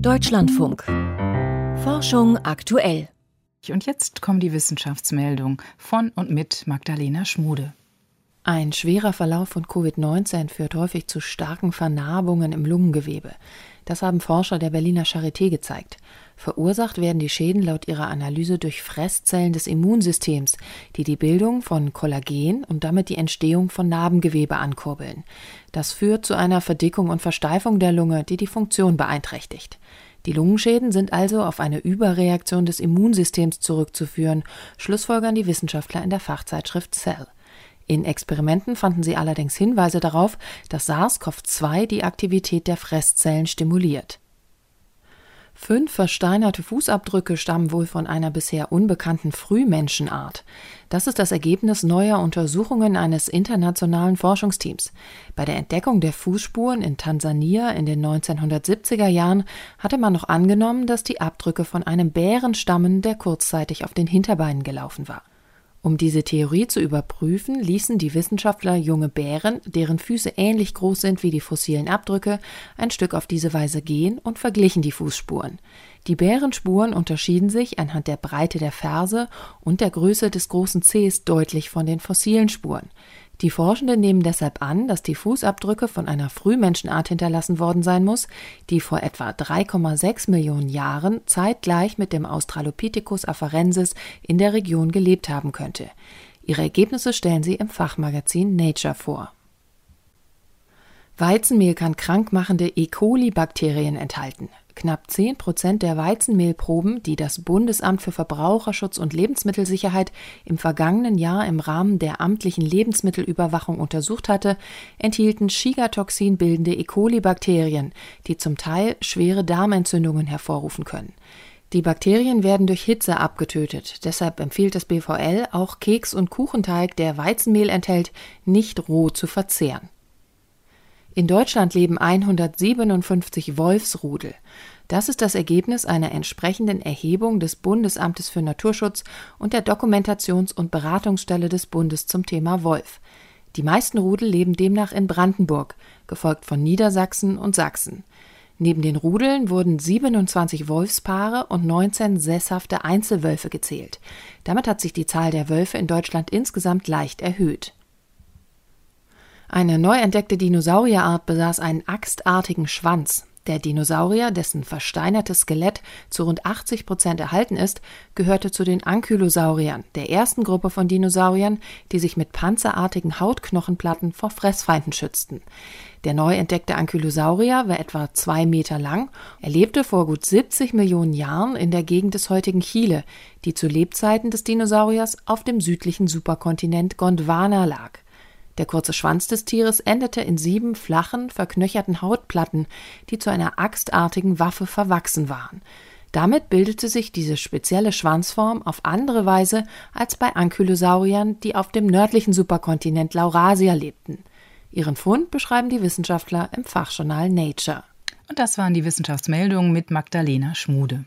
Deutschlandfunk. Forschung aktuell. Und jetzt kommen die Wissenschaftsmeldungen von und mit Magdalena Schmude. Ein schwerer Verlauf von Covid-19 führt häufig zu starken Vernarbungen im Lungengewebe. Das haben Forscher der Berliner Charité gezeigt. Verursacht werden die Schäden laut ihrer Analyse durch Fresszellen des Immunsystems, die die Bildung von Kollagen und damit die Entstehung von Narbengewebe ankurbeln. Das führt zu einer Verdickung und Versteifung der Lunge, die die Funktion beeinträchtigt. Die Lungenschäden sind also auf eine Überreaktion des Immunsystems zurückzuführen, schlussfolgern die Wissenschaftler in der Fachzeitschrift Cell. In Experimenten fanden sie allerdings Hinweise darauf, dass SARS-CoV-2 die Aktivität der Fresszellen stimuliert. Fünf versteinerte Fußabdrücke stammen wohl von einer bisher unbekannten Frühmenschenart. Das ist das Ergebnis neuer Untersuchungen eines internationalen Forschungsteams. Bei der Entdeckung der Fußspuren in Tansania in den 1970er Jahren hatte man noch angenommen, dass die Abdrücke von einem Bären stammen, der kurzzeitig auf den Hinterbeinen gelaufen war. Um diese Theorie zu überprüfen, ließen die Wissenschaftler junge Bären, deren Füße ähnlich groß sind wie die fossilen Abdrücke, ein Stück auf diese Weise gehen und verglichen die Fußspuren. Die Bärenspuren unterschieden sich anhand der Breite der Ferse und der Größe des großen Zehs deutlich von den fossilen Spuren. Die Forschenden nehmen deshalb an, dass die Fußabdrücke von einer Frühmenschenart hinterlassen worden sein muss, die vor etwa 3,6 Millionen Jahren zeitgleich mit dem Australopithecus afarensis in der Region gelebt haben könnte. Ihre Ergebnisse stellen sie im Fachmagazin Nature vor. Weizenmehl kann krankmachende E. coli-Bakterien enthalten. Knapp 10 Prozent der Weizenmehlproben, die das Bundesamt für Verbraucherschutz und Lebensmittelsicherheit im vergangenen Jahr im Rahmen der amtlichen Lebensmittelüberwachung untersucht hatte, enthielten Shigatoxin bildende E. coli-Bakterien, die zum Teil schwere Darmentzündungen hervorrufen können. Die Bakterien werden durch Hitze abgetötet. Deshalb empfiehlt das BVL auch Keks- und Kuchenteig, der Weizenmehl enthält, nicht roh zu verzehren. In Deutschland leben 157 Wolfsrudel. Das ist das Ergebnis einer entsprechenden Erhebung des Bundesamtes für Naturschutz und der Dokumentations- und Beratungsstelle des Bundes zum Thema Wolf. Die meisten Rudel leben demnach in Brandenburg, gefolgt von Niedersachsen und Sachsen. Neben den Rudeln wurden 27 Wolfspaare und 19 sesshafte Einzelwölfe gezählt. Damit hat sich die Zahl der Wölfe in Deutschland insgesamt leicht erhöht. Eine neu entdeckte Dinosaurierart besaß einen axtartigen Schwanz. Der Dinosaurier, dessen versteinertes Skelett zu rund 80 Prozent erhalten ist, gehörte zu den Ankylosauriern, der ersten Gruppe von Dinosauriern, die sich mit panzerartigen Hautknochenplatten vor Fressfeinden schützten. Der neu entdeckte Ankylosaurier war etwa zwei Meter lang. Er lebte vor gut 70 Millionen Jahren in der Gegend des heutigen Chile, die zu Lebzeiten des Dinosauriers auf dem südlichen Superkontinent Gondwana lag. Der kurze Schwanz des Tieres endete in sieben flachen, verknöcherten Hautplatten, die zu einer axtartigen Waffe verwachsen waren. Damit bildete sich diese spezielle Schwanzform auf andere Weise als bei Ankylosauriern, die auf dem nördlichen Superkontinent Laurasia lebten. Ihren Fund beschreiben die Wissenschaftler im Fachjournal Nature. Und das waren die Wissenschaftsmeldungen mit Magdalena Schmude.